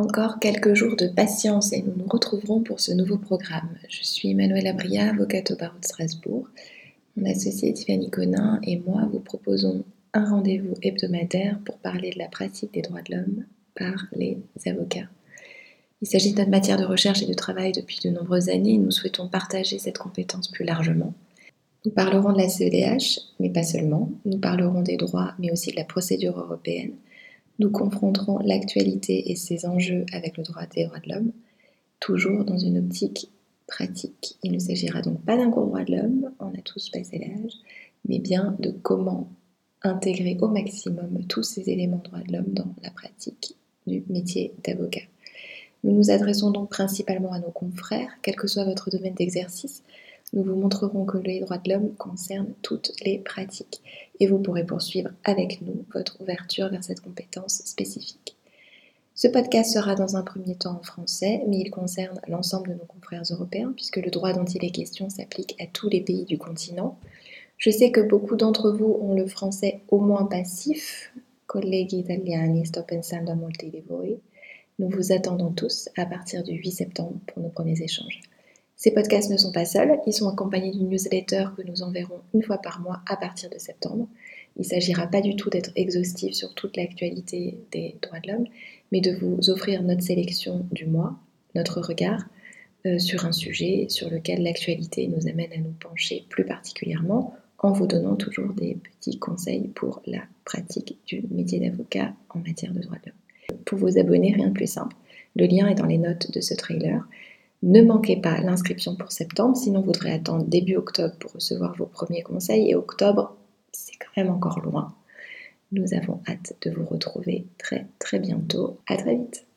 Encore quelques jours de patience et nous nous retrouverons pour ce nouveau programme. Je suis Manuela Bria, avocate au barreau de Strasbourg. Mon associé Tiffany Conin et moi vous proposons un rendez-vous hebdomadaire pour parler de la pratique des droits de l'homme par les avocats. Il s'agit de notre matière de recherche et de travail depuis de nombreuses années et nous souhaitons partager cette compétence plus largement. Nous parlerons de la CEDH, mais pas seulement. Nous parlerons des droits, mais aussi de la procédure européenne nous confronterons l'actualité et ses enjeux avec le droit des droits de l'homme, toujours dans une optique pratique. Il ne s'agira donc pas d'un cours droit de l'homme, on a tous passé l'âge, mais bien de comment intégrer au maximum tous ces éléments droits de l'homme dans la pratique du métier d'avocat. Nous nous adressons donc principalement à nos confrères, quel que soit votre domaine d'exercice, nous vous montrerons que les droits de l'homme concernent toutes les pratiques et vous pourrez poursuivre avec nous votre ouverture vers cette compétence spécifique. Ce podcast sera dans un premier temps en français, mais il concerne l'ensemble de nos confrères européens puisque le droit dont il est question s'applique à tous les pays du continent. Je sais que beaucoup d'entre vous ont le français au moins passif. Colleghi italiani, sto pensando a. Nous vous attendons tous à partir du 8 septembre pour nos premiers échanges. Ces podcasts ne sont pas seuls, ils sont accompagnés d'une newsletter que nous enverrons une fois par mois à partir de septembre. Il ne s'agira pas du tout d'être exhaustif sur toute l'actualité des droits de l'homme, mais de vous offrir notre sélection du mois, notre regard euh, sur un sujet sur lequel l'actualité nous amène à nous pencher plus particulièrement en vous donnant toujours des petits conseils pour la pratique du métier d'avocat en matière de droits de l'homme. Pour vous abonner, rien de plus simple. Le lien est dans les notes de ce trailer. Ne manquez pas l'inscription pour septembre, sinon vous devrez attendre début octobre pour recevoir vos premiers conseils. Et octobre, c'est quand même encore loin. Nous avons hâte de vous retrouver très très bientôt. À très vite.